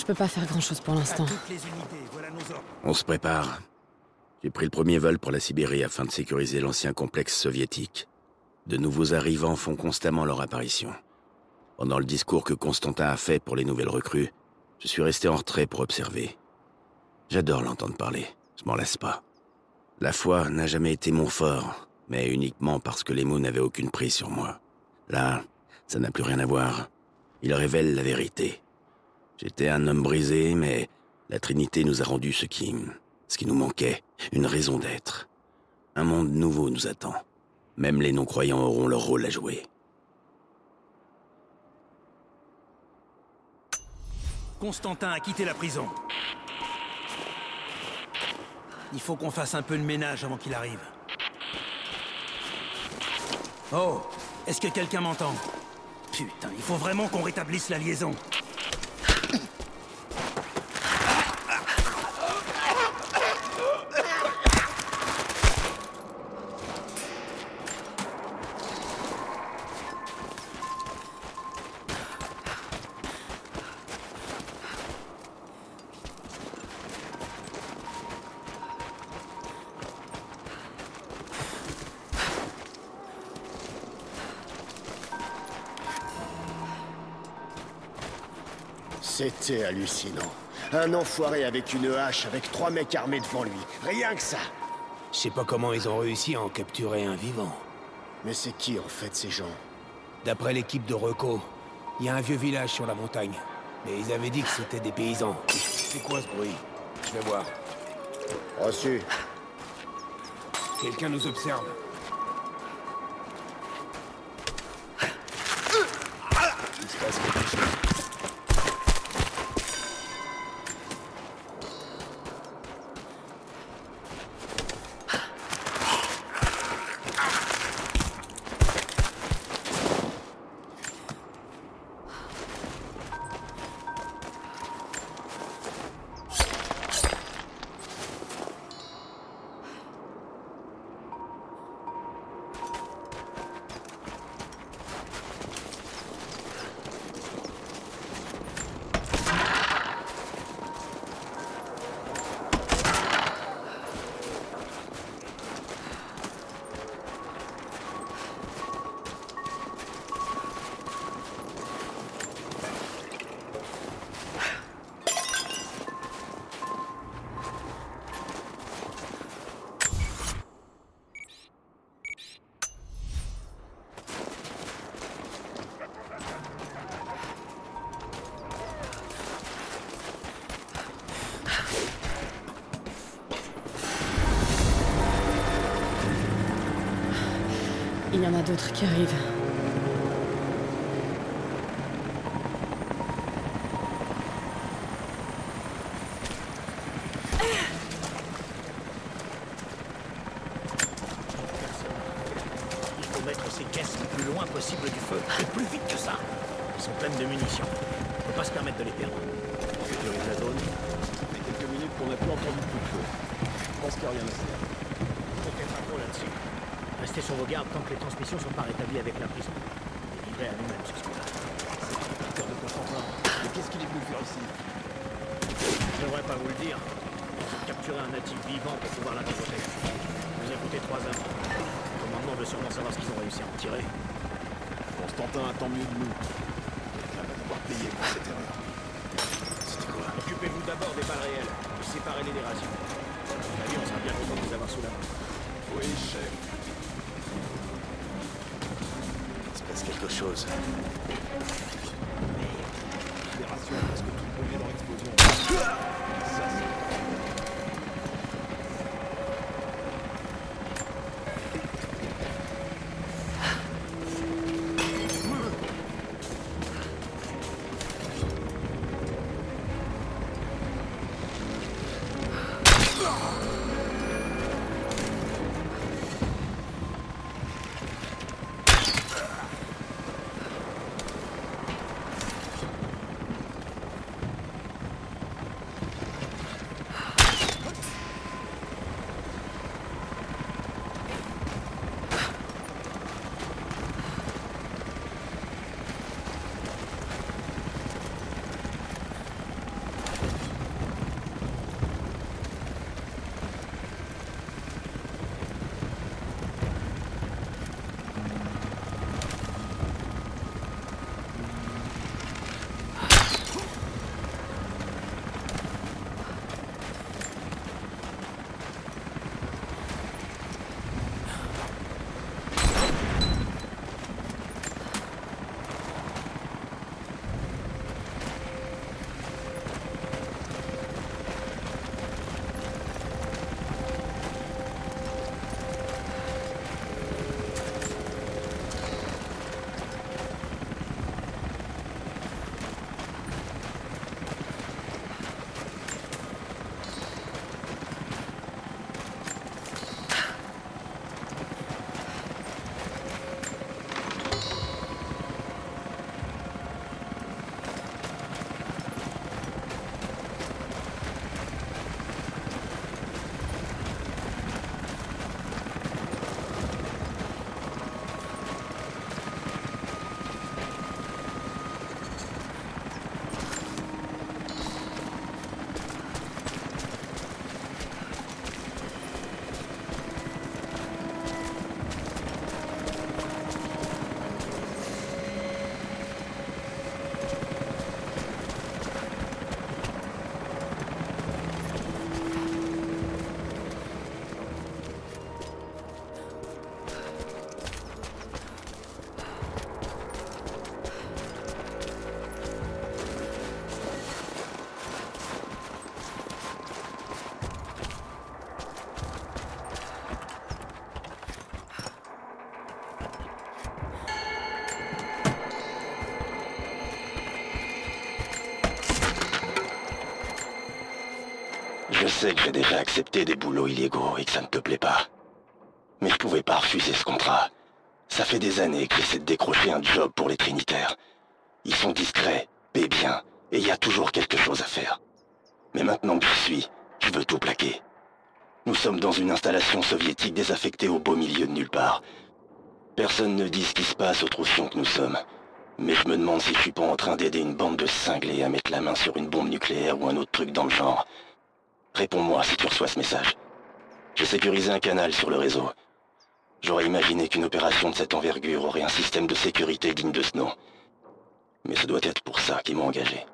Je peux pas faire grand-chose pour l'instant. On se prépare. J'ai pris le premier vol pour la Sibérie afin de sécuriser l'ancien complexe soviétique. De nouveaux arrivants font constamment leur apparition. Pendant le discours que Constantin a fait pour les nouvelles recrues, je suis resté en retrait pour observer. J'adore l'entendre parler, je m'en lasse pas. La foi n'a jamais été mon fort, mais uniquement parce que les mots n'avaient aucune prise sur moi. Là, ça n'a plus rien à voir. Il révèle la vérité. J'étais un homme brisé, mais la Trinité nous a rendu ce qui... ce qui nous manquait, une raison d'être. Un monde nouveau nous attend. Même les non-croyants auront leur rôle à jouer. Constantin a quitté la prison. Il faut qu'on fasse un peu de ménage avant qu'il arrive. Oh Est-ce que quelqu'un m'entend? Putain, il faut vraiment qu'on rétablisse la liaison. C'était hallucinant. Un enfoiré avec une hache, avec trois mecs armés devant lui. Rien que ça. Je sais pas comment ils ont réussi à en capturer un vivant. Mais c'est qui en fait ces gens? D'après l'équipe de Reco, il y a un vieux village sur la montagne. Mais ils avaient dit que c'était des paysans. C'est quoi ce bruit? Je vais voir. Reçu. Quelqu'un nous observe. D'autres qui arrivent. Il faut mettre ces caisses le plus loin possible du feu, et plus vite que ça. Ils sont pleines de munitions. Faut pas se permettre de les perdre. On sécurise la zone. Ça fait quelques minutes qu'on n'a plus entendu de coup de feu. Je pense qu'il n'y a rien à se faire. Faut être un peu là-dessus. Restez sur vos gardes tant que les transmissions sont pas rétablies avec la prison. Et livrez à nous-mêmes ce coup-là. Cœur de Constantin. Mais qu'est-ce qu'il est venu faire ici? Je devrais pas vous le dire. Capturer un natif vivant pour pouvoir l'interroger. Vous a coûté trois hommes. Le commandement veut sûrement savoir ce qu'ils ont réussi à en tirer. Constantin attend mieux de nous. Quelqu'un va devoir payer pour cette erreur. C'était quoi? Occupez-vous d'abord des balles réelles séparez-les des rations. À mon avis, on sera bien content de vous avoir sous la main. Oui, chef. Se sais que j'ai déjà accepté des boulots illégaux et que ça ne te plaît pas. Mais je pouvais pas refuser ce contrat. Ça fait des années que j'essaie de décrocher un job pour les Trinitaires. Ils sont discrets, paient bien, et il y a toujours quelque chose à faire. Mais maintenant que je suis, je veux tout plaquer. Nous sommes dans une installation soviétique désaffectée au beau milieu de nulle part. Personne ne dit ce qui se passe aux troufions que nous sommes. Mais je me demande si je suis pas en train d'aider une bande de cinglés à mettre la main sur une bombe nucléaire ou un autre truc dans le genre. Réponds-moi si tu reçois ce message. J'ai sécurisé un canal sur le réseau. J'aurais imaginé qu'une opération de cette envergure aurait un système de sécurité digne de ce nom. Mais ce doit être pour ça qu'ils m'ont engagé.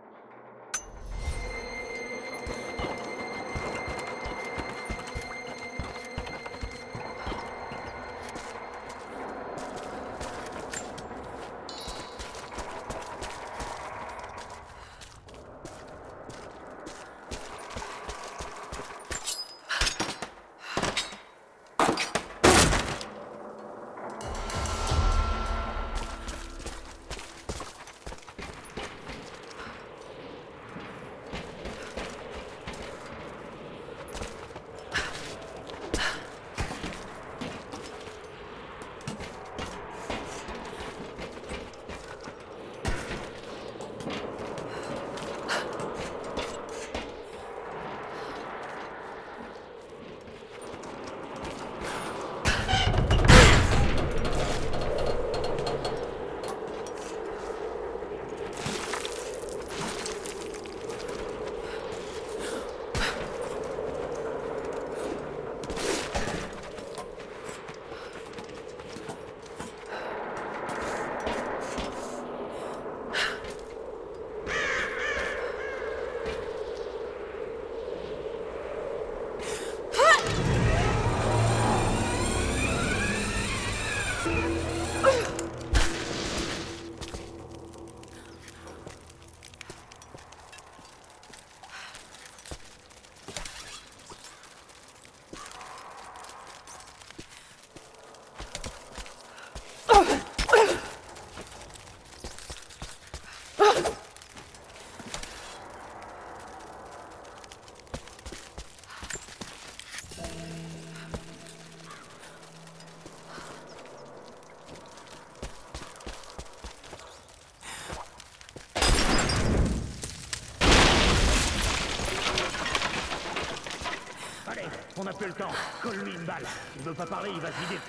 Le temps. Colle-lui une balle. S'il veut pas parler, il va se vider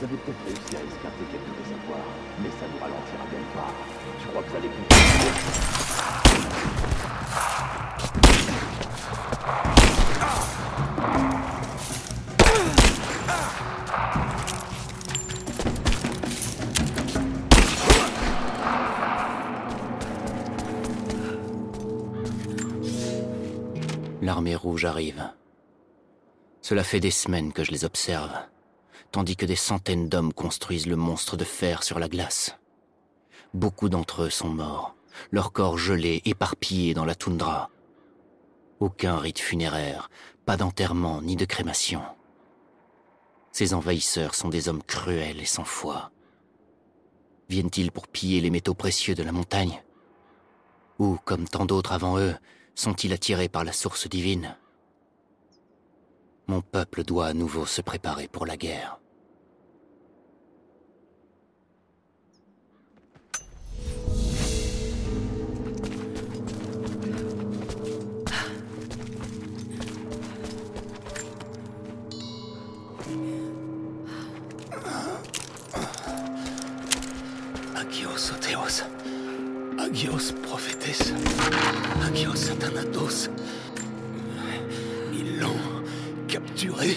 Vous avez peut-être réussi à escaper quelques réservoirs, mais ça nous ralentira bien pas. Tu crois que allez continuer L'armée rouge arrive. Cela fait des semaines que je les observe, tandis que des centaines d'hommes construisent le monstre de fer sur la glace. Beaucoup d'entre eux sont morts, leurs corps gelés, éparpillés dans la toundra. Aucun rite funéraire, pas d'enterrement ni de crémation. Ces envahisseurs sont des hommes cruels et sans foi. Viennent-ils pour piller les métaux précieux de la montagne? Ou, comme tant d'autres avant eux, sont-ils attirés par la source divine? Mon peuple doit à nouveau se préparer pour la guerre. Agios Otheos. Agios Prophétesse. Agios Satanatos. Ils l'ont capturé.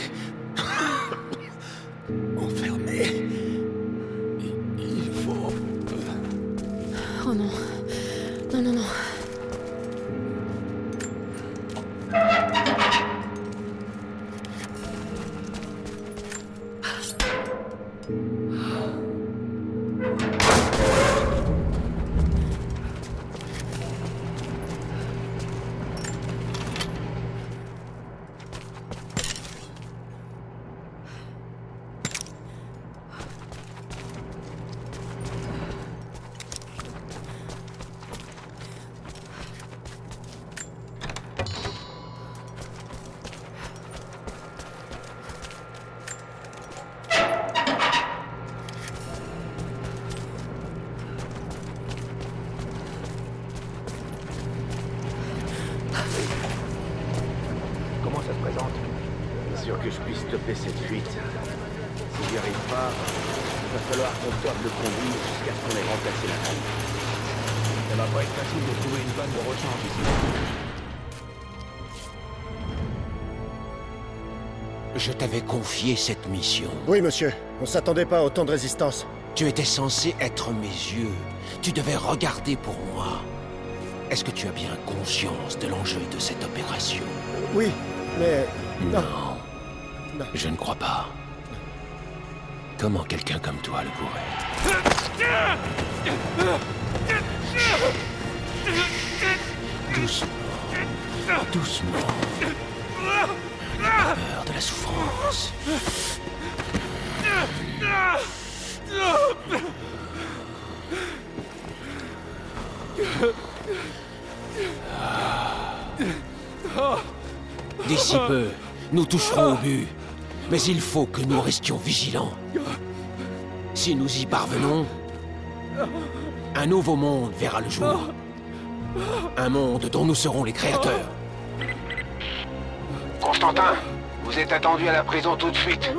Confié cette mission. Oui, monsieur. On s'attendait pas à autant de résistance. Tu étais censé être mes yeux. Tu devais regarder pour moi. Est-ce que tu as bien conscience de l'enjeu de cette opération? Oui, mais... Non. Non. Je ne crois pas. Comment quelqu'un comme toi le pourrait? Doucement. Doucement. La souffrance. D'ici peu, nous toucherons au but. Mais il faut que nous restions vigilants. Si nous y parvenons, un nouveau monde verra le jour. Un monde dont nous serons les créateurs. Constantin, vous êtes attendu à la prison tout de suite.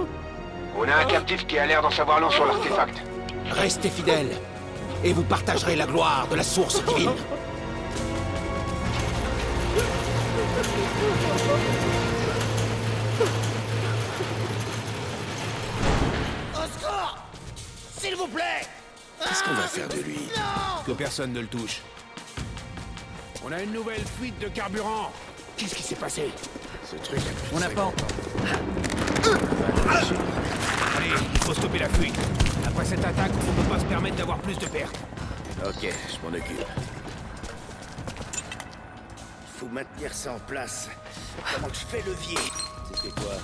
On a un captif qui a l'air d'en savoir long sur l'artefact. Restez fidèles, et vous partagerez la gloire de la source divine. S'il vous plaît Qu'est-ce qu'on va faire de lui Que personne ne le touche. On a une nouvelle fuite de carburant. Qu'est-ce qui s'est passé? Ce truc a On n'a pas... ans. Allez, il faut stopper la fuite. Après cette attaque, on ne peut pas se permettre d'avoir plus de pertes. Ok, je m'en occupe. Faut maintenir ça en place. Comment je fais levier? C'était quoi?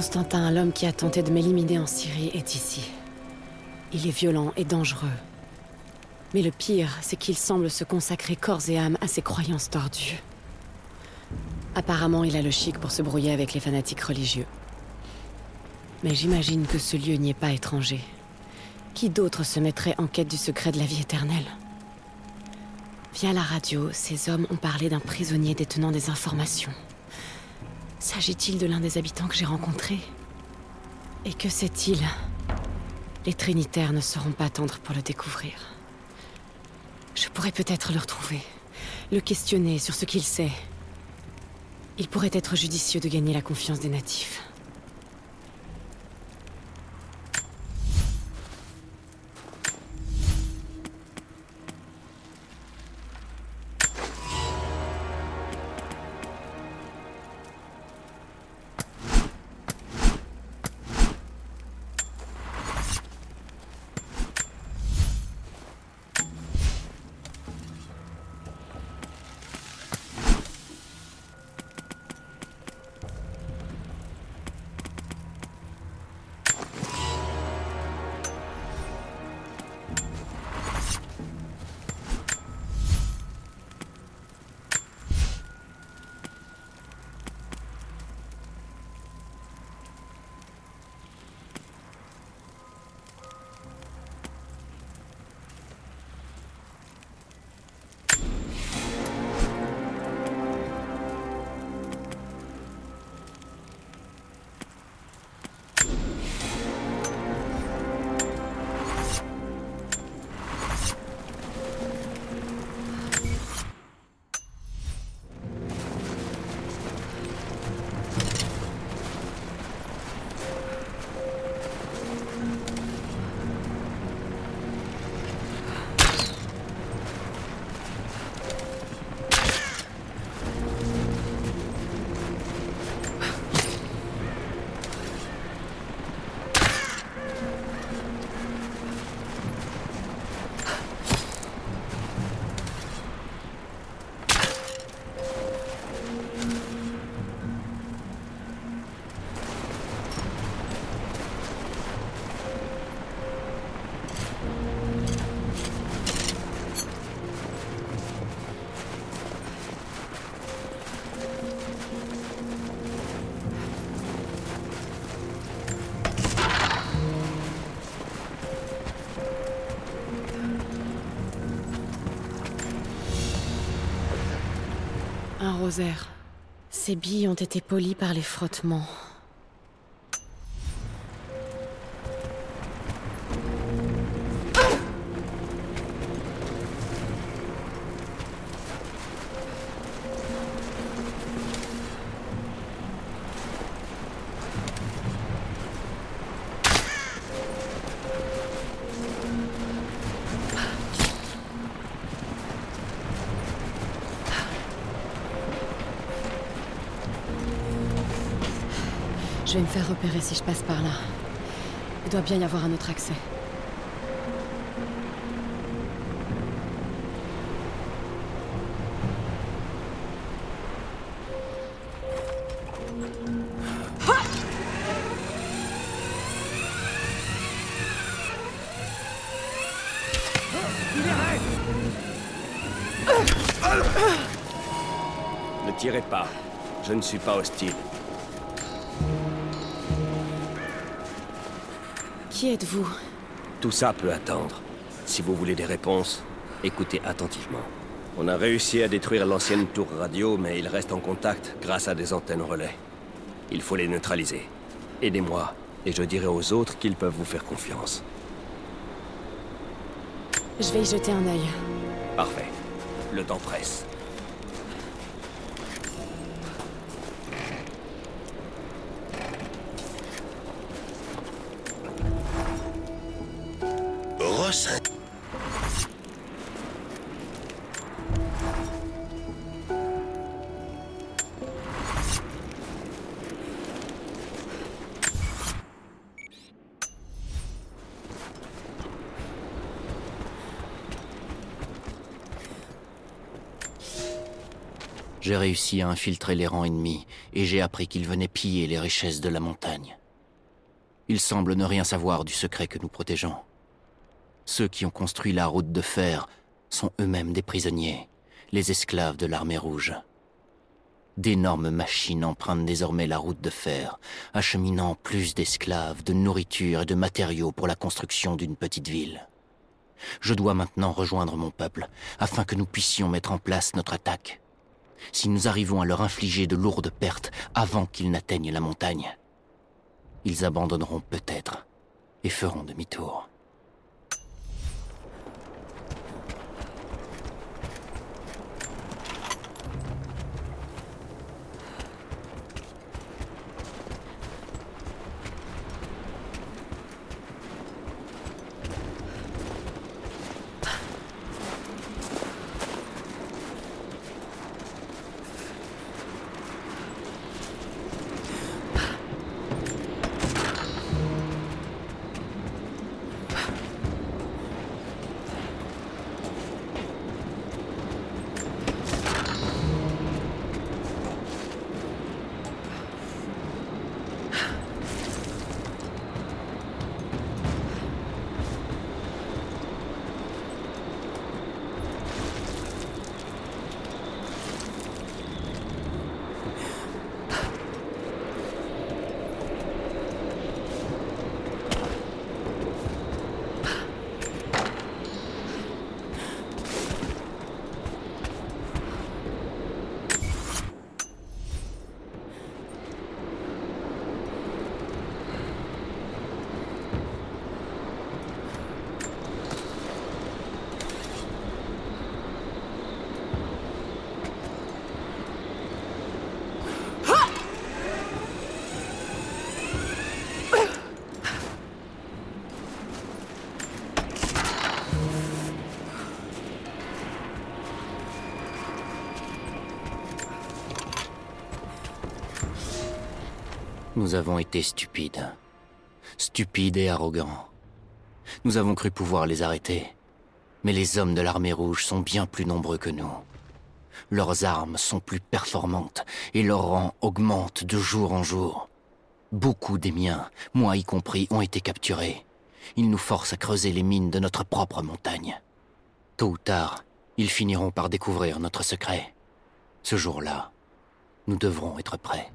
Constantin, l'homme qui a tenté de m'éliminer en Syrie, est ici. Il est violent et dangereux. Mais le pire, c'est qu'il semble se consacrer corps et âme à ses croyances tordues. Apparemment, il a le chic pour se brouiller avec les fanatiques religieux. Mais j'imagine que ce lieu n'y est pas étranger. Qui d'autre se mettrait en quête du secret de la vie éternelle? Via la radio, ces hommes ont parlé d'un prisonnier détenant des informations. S'agit-il de l'un des habitants que j'ai rencontré Et que sait-il Les Trinitaires ne seront pas tendres pour le découvrir. Je pourrais peut-être le retrouver, le questionner sur ce qu'il sait. Il pourrait être judicieux de gagner la confiance des natifs. Rosaire. Ces billes ont été polies par les frottements. Je vais me faire repérer si je passe par là. Il doit bien y avoir un autre accès. Ne tirez pas. Je ne suis pas hostile. Qui êtes-vous? Tout ça peut attendre. Si vous voulez des réponses, écoutez attentivement. On a réussi à détruire l'ancienne tour radio, mais il reste en contact grâce à des antennes relais. Il faut les neutraliser. Aidez-moi, et je dirai aux autres qu'ils peuvent vous faire confiance. Je vais y jeter un œil. Parfait. Le temps presse. J'ai réussi à infiltrer les rangs ennemis et j'ai appris qu'ils venaient piller les richesses de la montagne. Ils semblent ne rien savoir du secret que nous protégeons. Ceux qui ont construit la route de fer sont eux-mêmes des prisonniers, les esclaves de l'armée rouge. D'énormes machines empruntent désormais la route de fer, acheminant plus d'esclaves, de nourriture et de matériaux pour la construction d'une petite ville. Je dois maintenant rejoindre mon peuple, afin que nous puissions mettre en place notre attaque. Si nous arrivons à leur infliger de lourdes pertes avant qu'ils n'atteignent la montagne, ils abandonneront peut-être et feront demi-tour. Nous avons été stupides. Stupides et arrogants. Nous avons cru pouvoir les arrêter. Mais les hommes de l'armée rouge sont bien plus nombreux que nous. Leurs armes sont plus performantes et leur rang augmente de jour en jour. Beaucoup des miens, moi y compris, ont été capturés. Ils nous forcent à creuser les mines de notre propre montagne. Tôt ou tard, ils finiront par découvrir notre secret. Ce jour-là, nous devrons être prêts.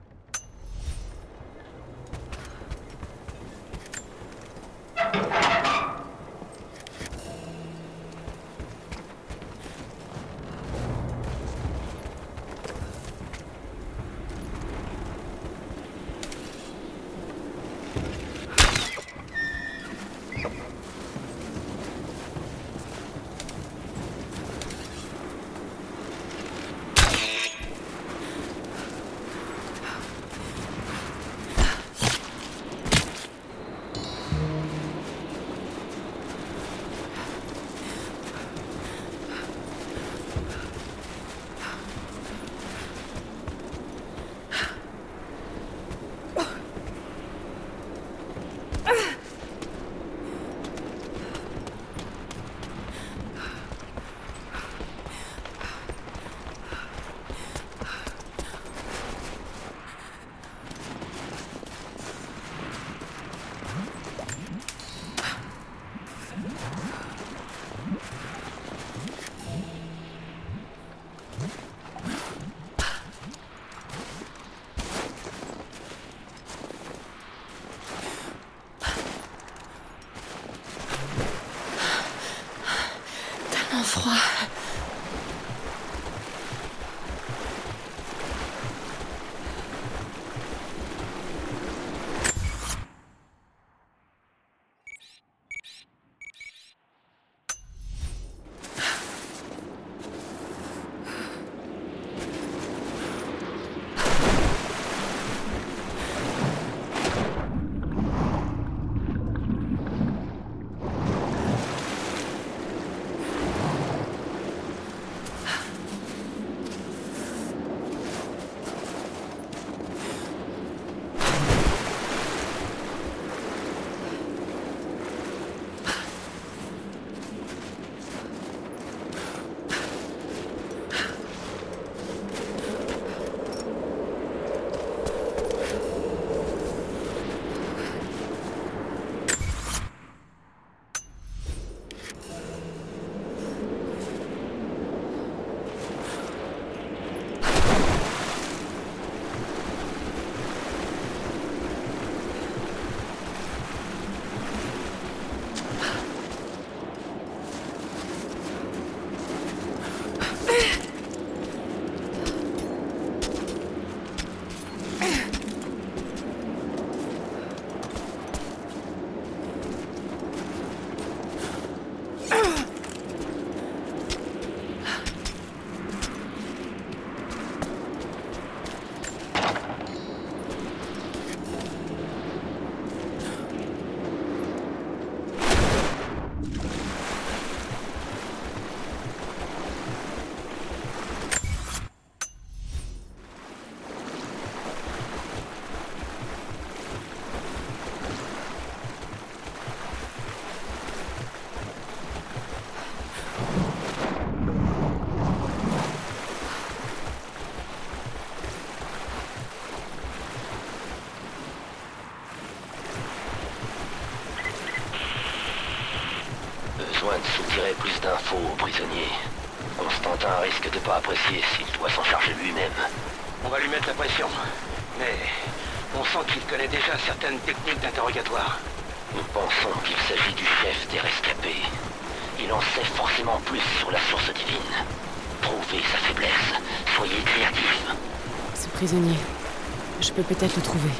我冷。Plus d'infos aux prisonniers. Constantin risque de pas apprécier s'il doit s'en charger lui-même. On va lui mettre la pression. Mais on sent qu'il connaît déjà certaines techniques d'interrogatoire. Nous pensons qu'il s'agit du chef des rescapés. Il en sait forcément plus sur la source divine. Trouvez sa faiblesse. Soyez créatifs. Ce prisonnier, je peux peut-être le trouver.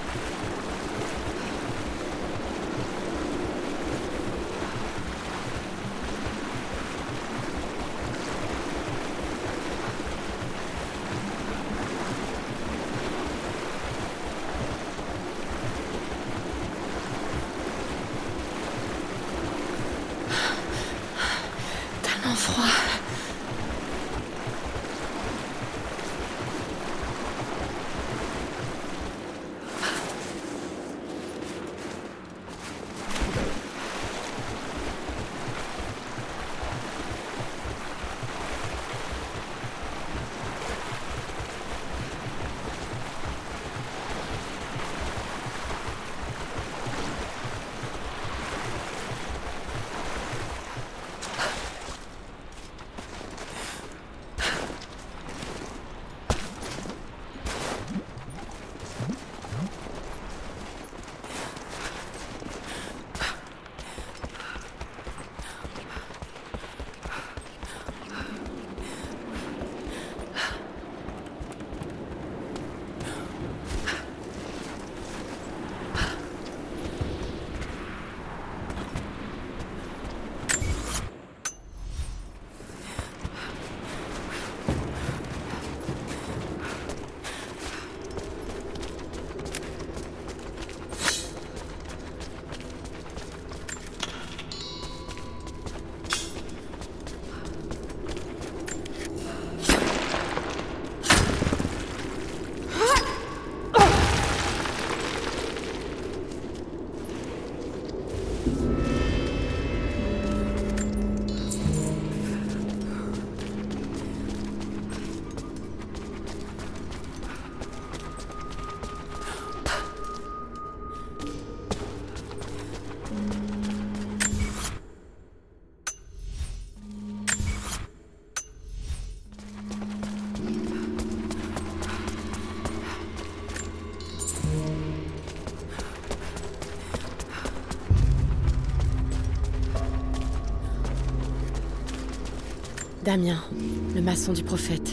Damien, le maçon du prophète.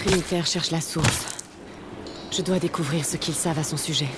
Les Trinitaires cherchent la source. Je dois découvrir ce qu'ils savent à son sujet.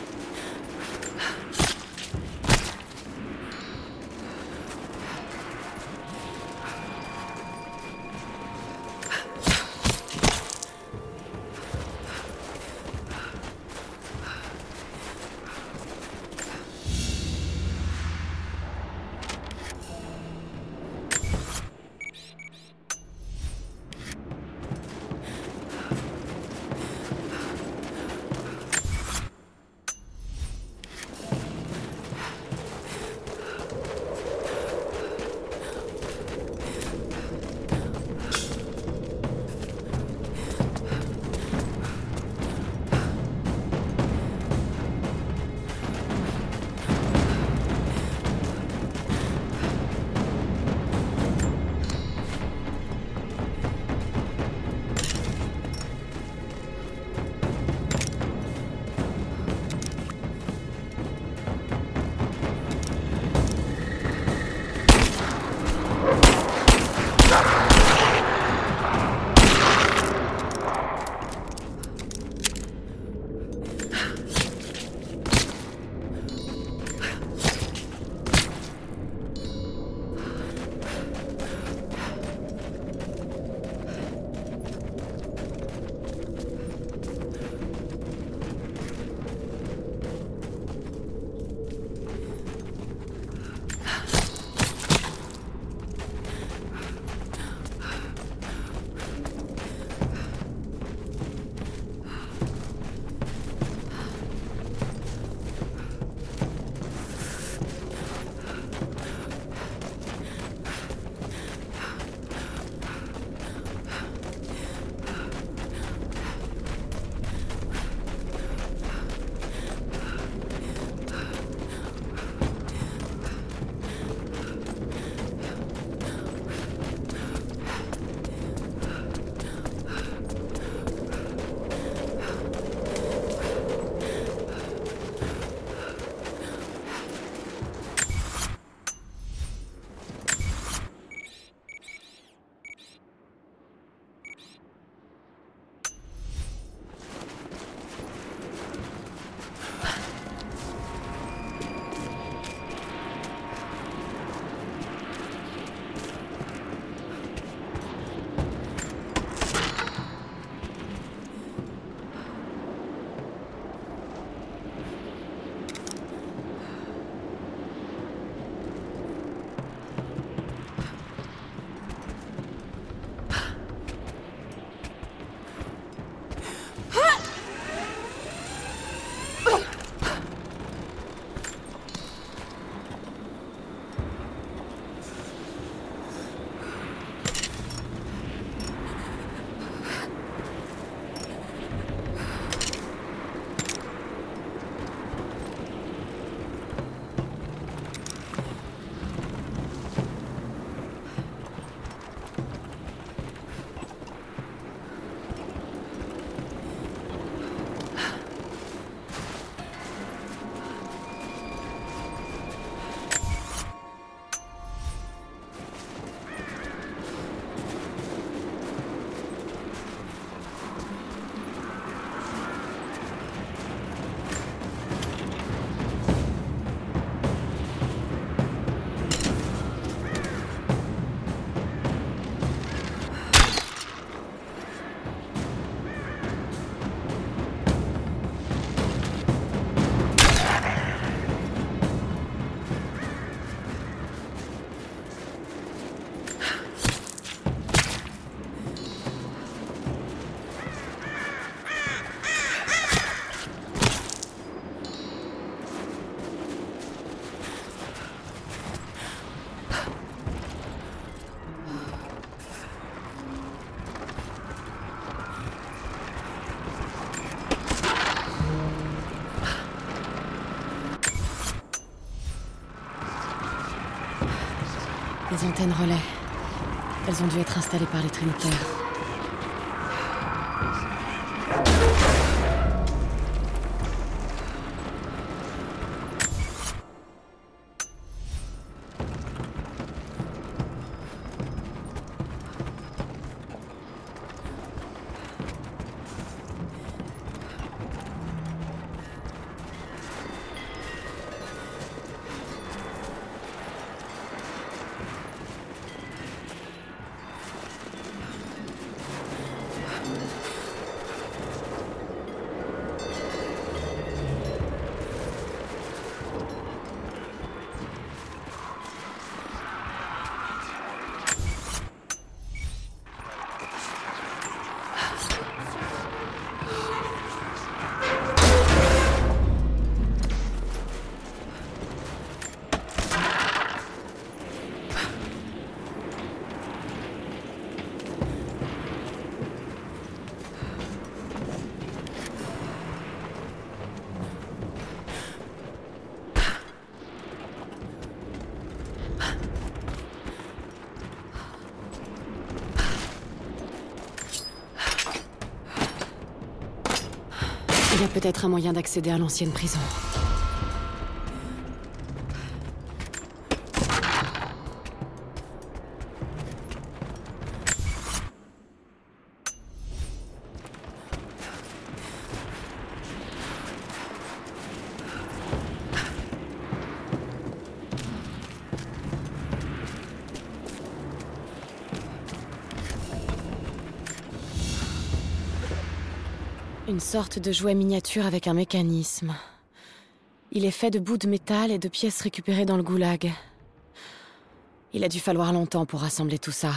Antennes relais. Elles ont dû être installées par les Trinitaires. Peut-être un moyen d'accéder à l'ancienne prison. Sorte de jouet miniature avec un mécanisme. Il est fait de bouts de métal et de pièces récupérées dans le goulag. Il a dû falloir longtemps pour rassembler tout ça.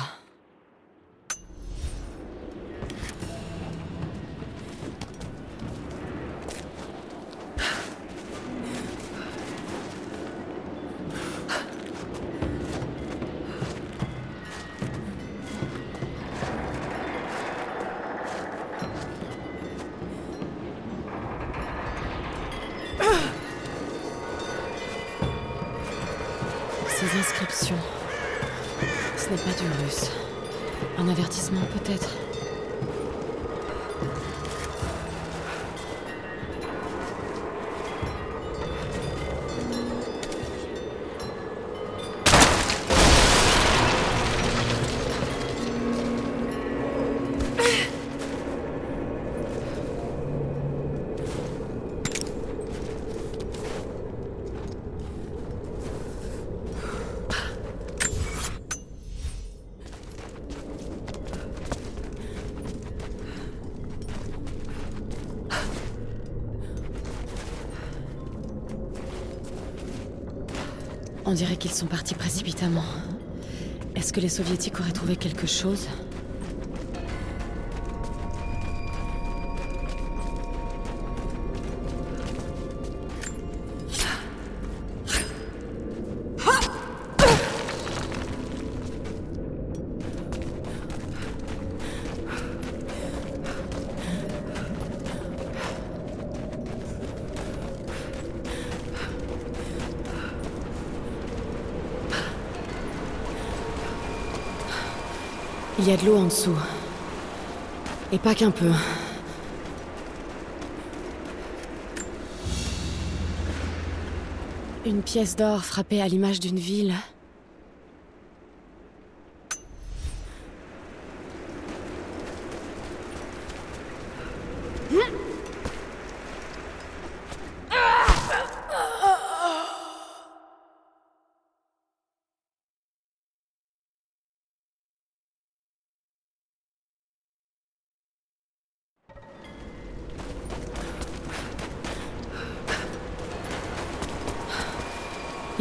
On dirait qu'ils sont partis précipitamment. Est-ce que les soviétiques auraient trouvé quelque chose? Et pas qu'un peu. Une pièce d'or frappée à l'image d'une ville.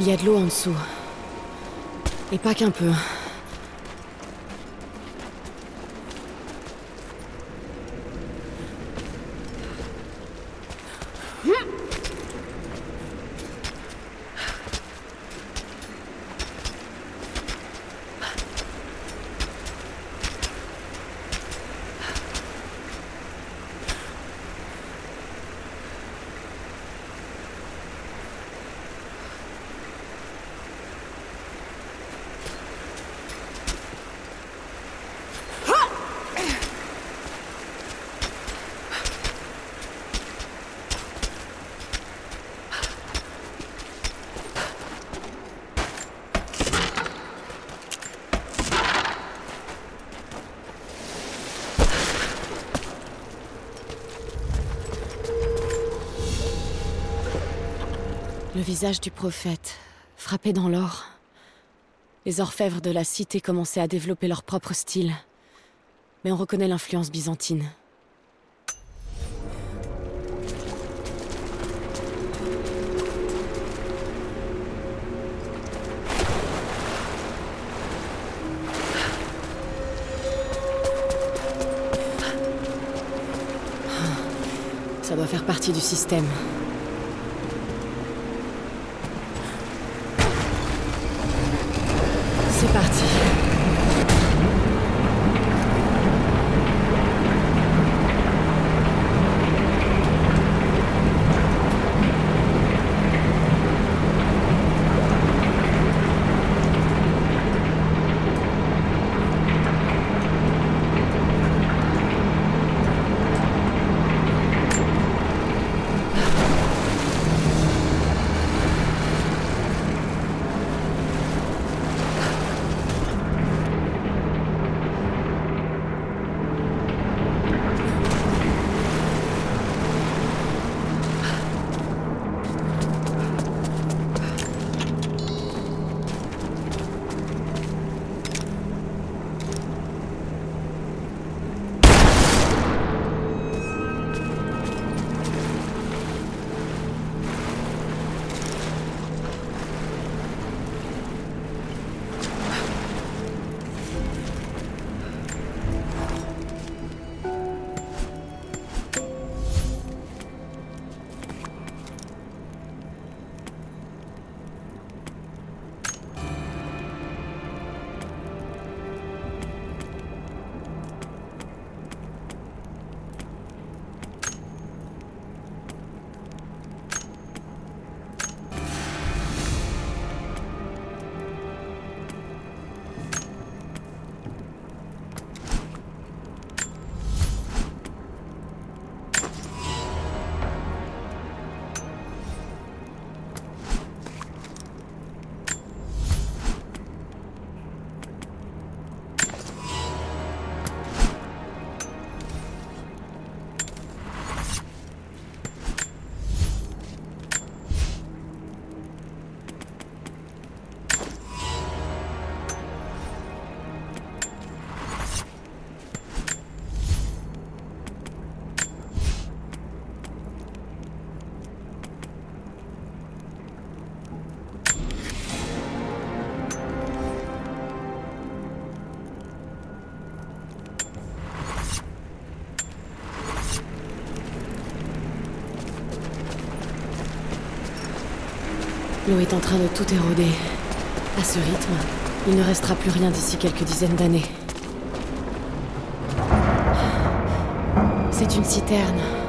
Il y a de l'eau en dessous. Et pas qu'un peu. Visage du prophète, frappé dans l'or. Les orfèvres de la cité commençaient à développer leur propre style. Mais on reconnaît l'influence byzantine. Ça doit faire partie du système. L'eau est en train de tout éroder. À ce rythme, il ne restera plus rien d'ici quelques dizaines d'années. C'est une citerne.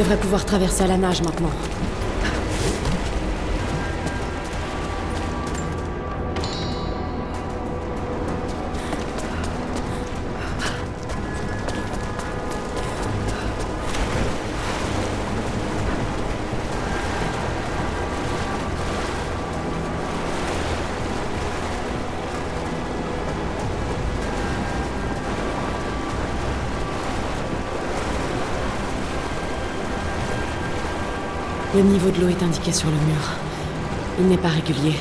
Je devrais pouvoir traverser à la nage maintenant. Le niveau de l'eau est indiqué sur le mur. Il n'est pas régulier.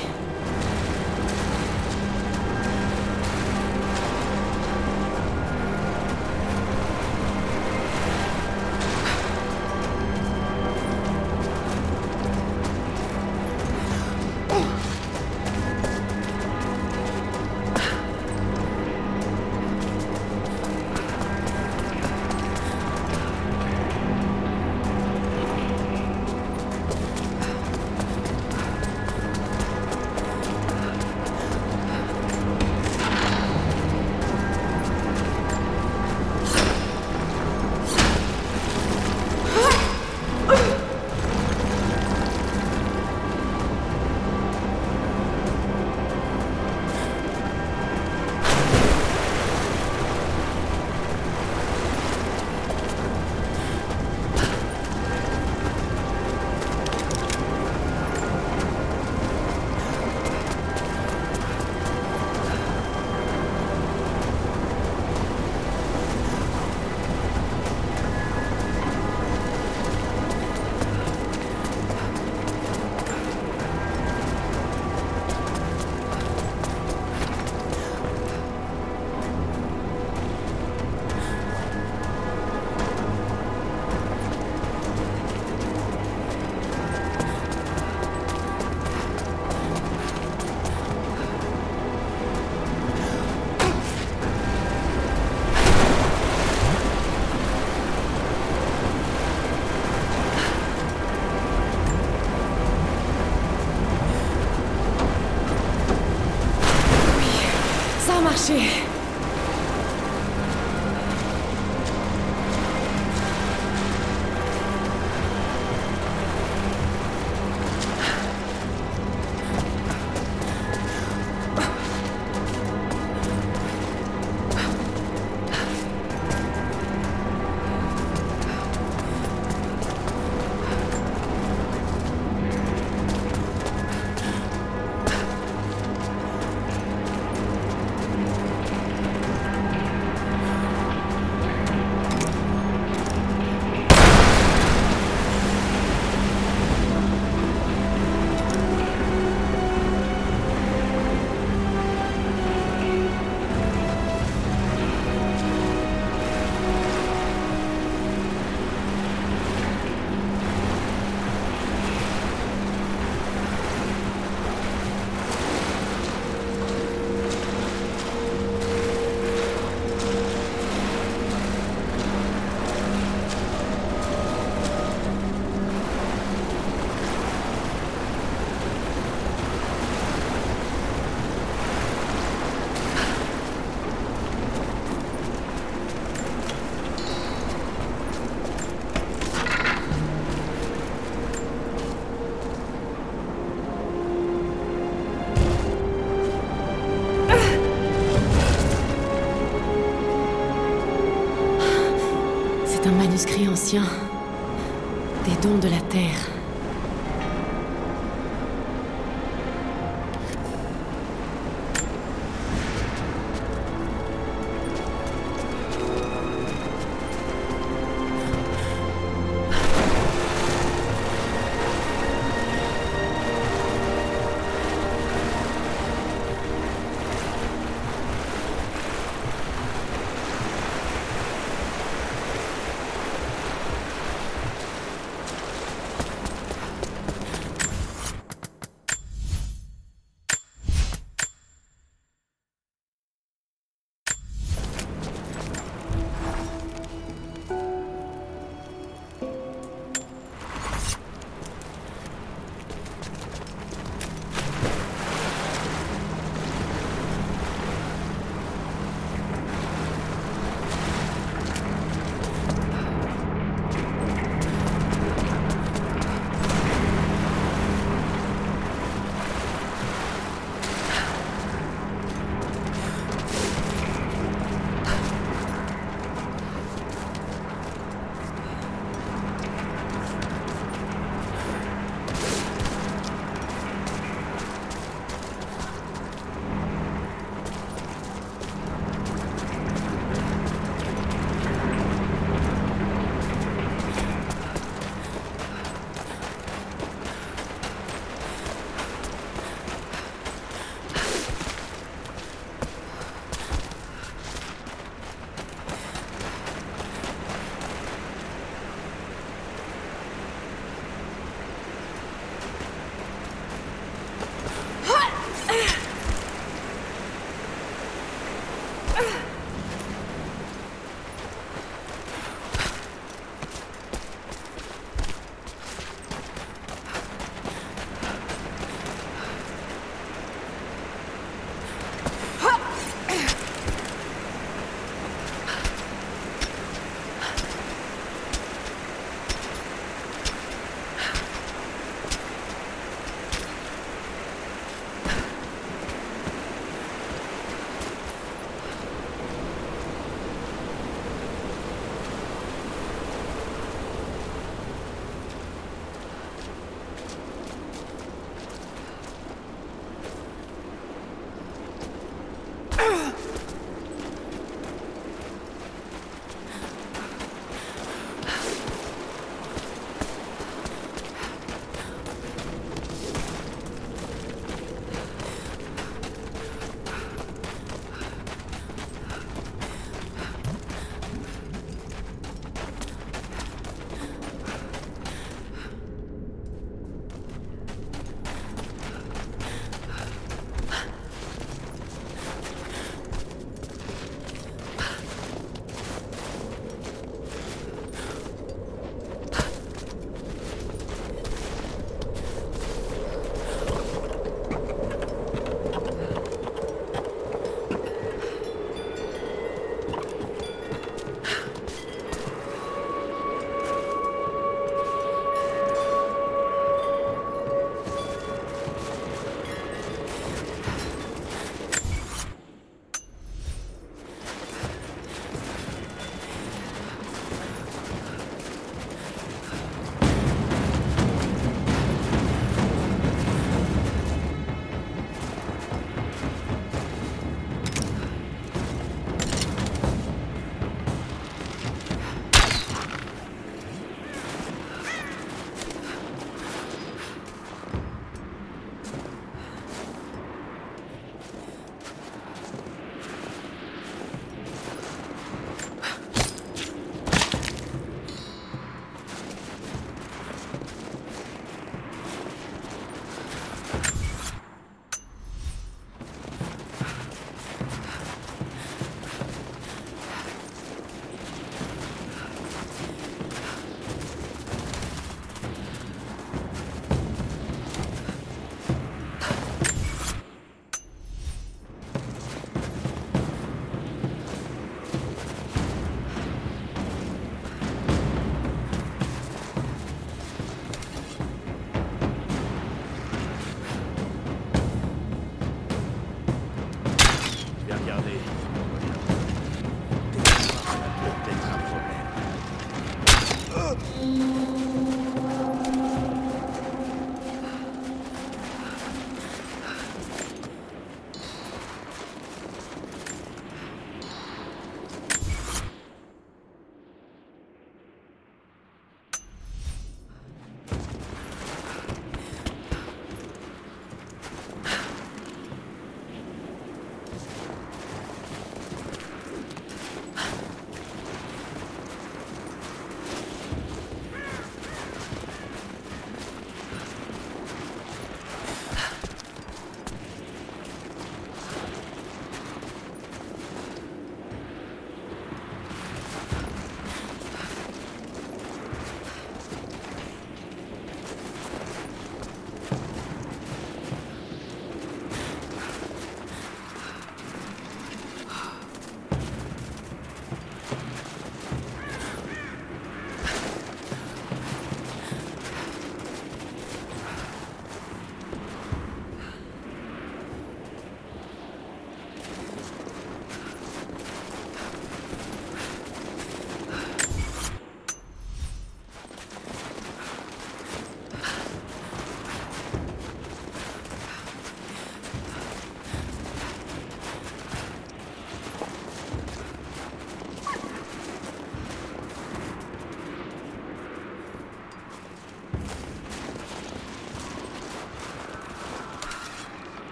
shit. Des dons de la Terre.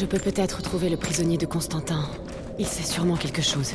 Je peux peut-être trouver le prisonnier de Constantin. Il sait sûrement quelque chose.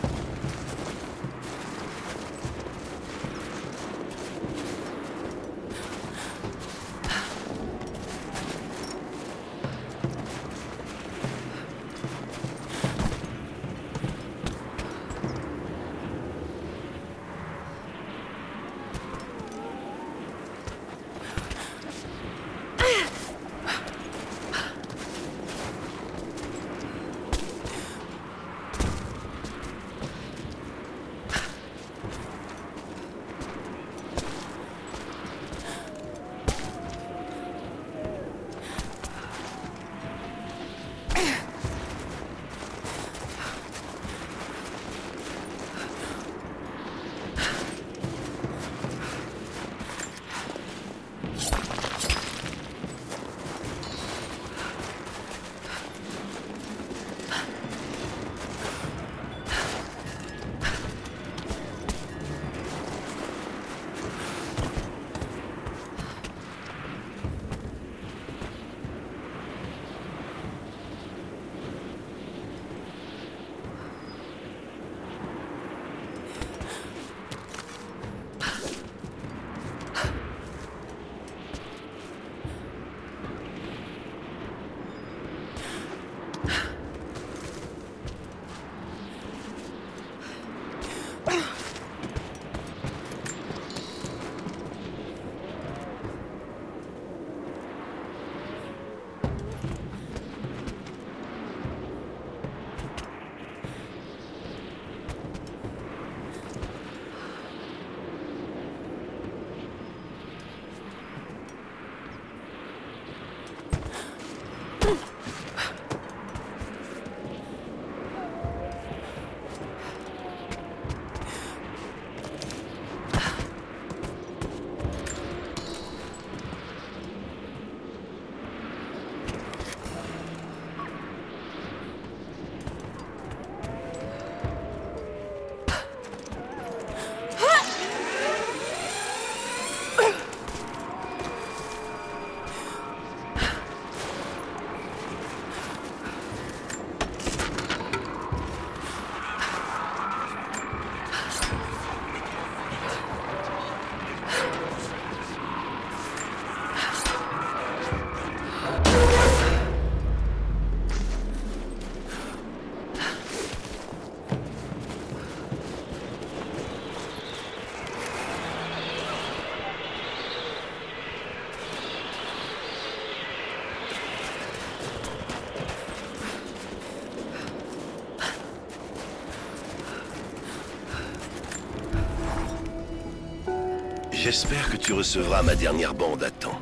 J'espère que tu recevras ma dernière bande à temps.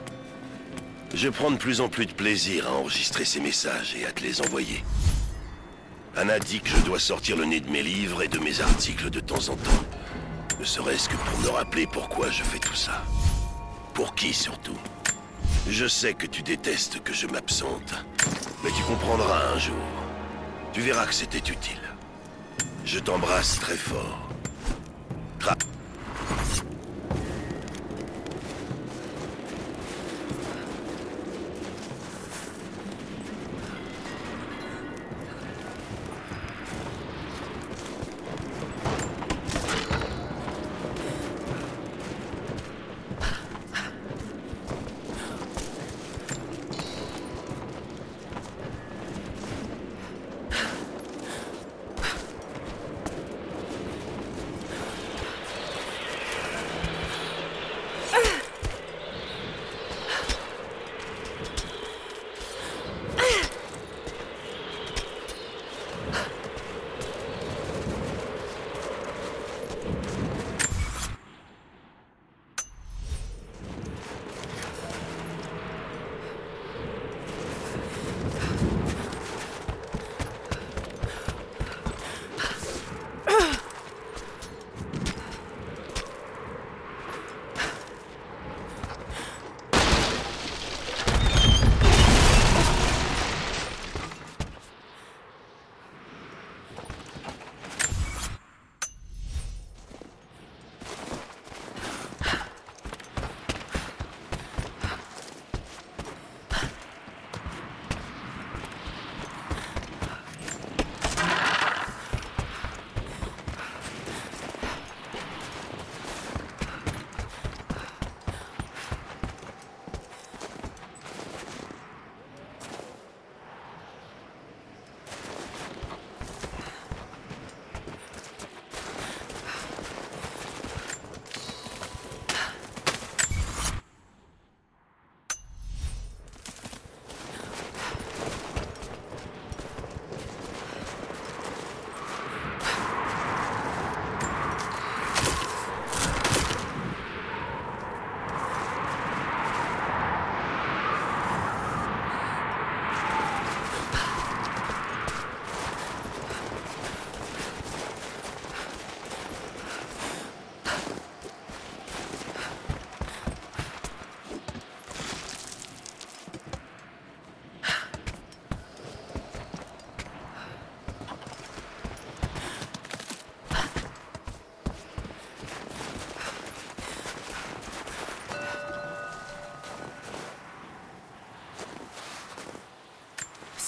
Je prends de plus en plus de plaisir à enregistrer ces messages et à te les envoyer. Anna dit que je dois sortir le nez de mes livres et de mes articles de temps en temps. Ne serait-ce que pour me rappeler pourquoi je fais tout ça. Pour qui surtout? Je sais que tu détestes que je m'absente, mais tu comprendras un jour. Tu verras que c'était utile. Je t'embrasse très fort.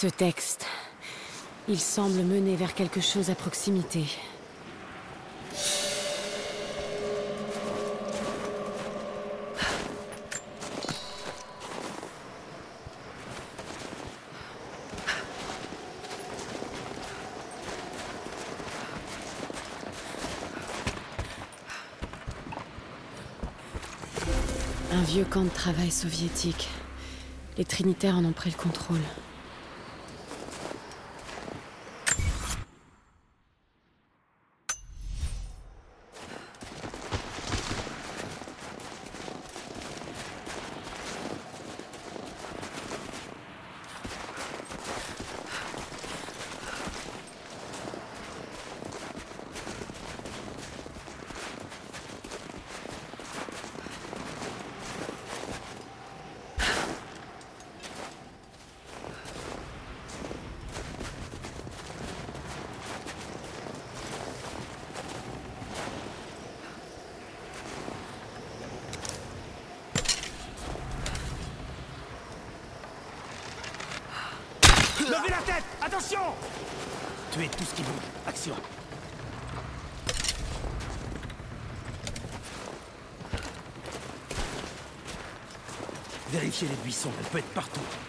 Ce texte, il semble mener vers quelque chose à proximité. Un vieux camp de travail soviétique. Les Trinitaires en ont pris le contrôle. Levez la tête Attention Tuez tout ce qui bouge. Action Buissons, elle peut être partout.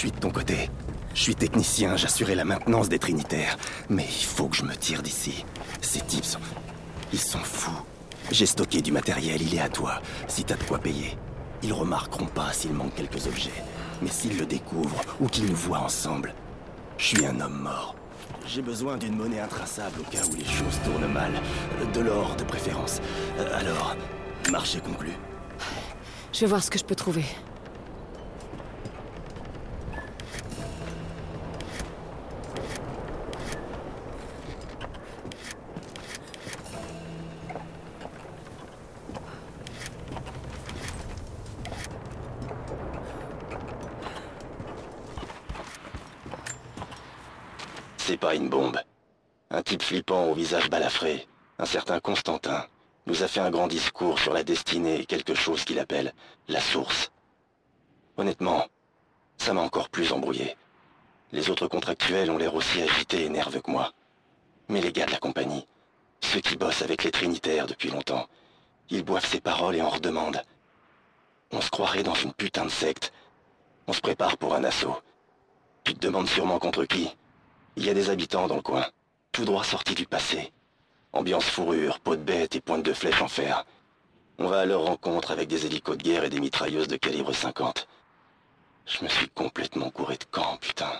Suis de ton côté. Je suis technicien, j'assurais la maintenance des Trinitaires. Mais il faut que je me tire d'ici. Ces types sont... Ils sont fous. J'ai stocké du matériel, il est à toi, si t'as de quoi payer. Ils remarqueront pas s'il manque quelques objets. Mais s'ils le découvrent, ou qu'ils nous voient ensemble, je suis un homme mort. J'ai besoin d'une monnaie intraçable au cas où les choses tournent mal. De l'or, de préférence. Euh, Alors, marché conclu. Je vais voir ce que je peux trouver. C'est pas une bombe. Un type flippant au visage balafré, un certain Constantin, nous a fait un grand discours la destinée et quelque chose qu'il appelle la source. Honnêtement, ça m'a encore plus embrouillé. Les autres contractuels ont l'air aussi agités et nerveux que moi. Mais les gars de la compagnie, ceux qui bossent avec les Trinitaires depuis longtemps, ils boivent ses paroles et en redemandent. On se croirait dans une putain de secte. On se prépare pour un assaut. Tu te demandes sûrement contre qui Il y a des habitants dans le coin, tout droit sortis du passé. Ambiance fourrure, peau de bête et pointe de flèche en fer. On va à leur rencontre avec des hélicos de guerre et des mitrailleuses de calibre 50. Je me suis complètement couré de camp, putain.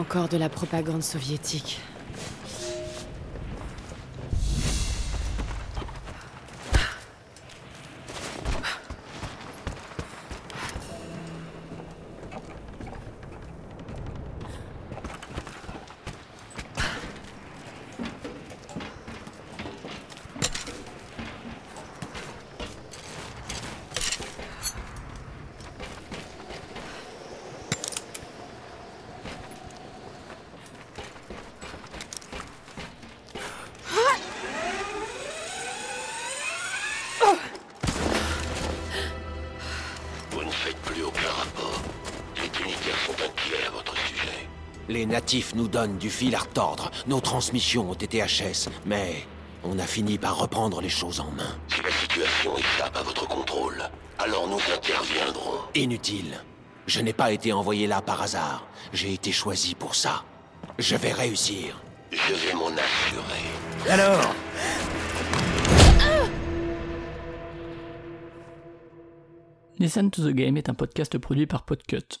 Encore de la propagande soviétique. Natifs nous donnent du fil à retordre. Nos transmissions ont été HS, mais on a fini par reprendre les choses en main. Si la situation échappe à votre contrôle, alors nous interviendrons. Inutile. Je n'ai pas été envoyé là par hasard. J'ai été choisi pour ça. Je vais réussir. Je vais m'en assurer. Alors Listen to the Game est un podcast produit par Podcut.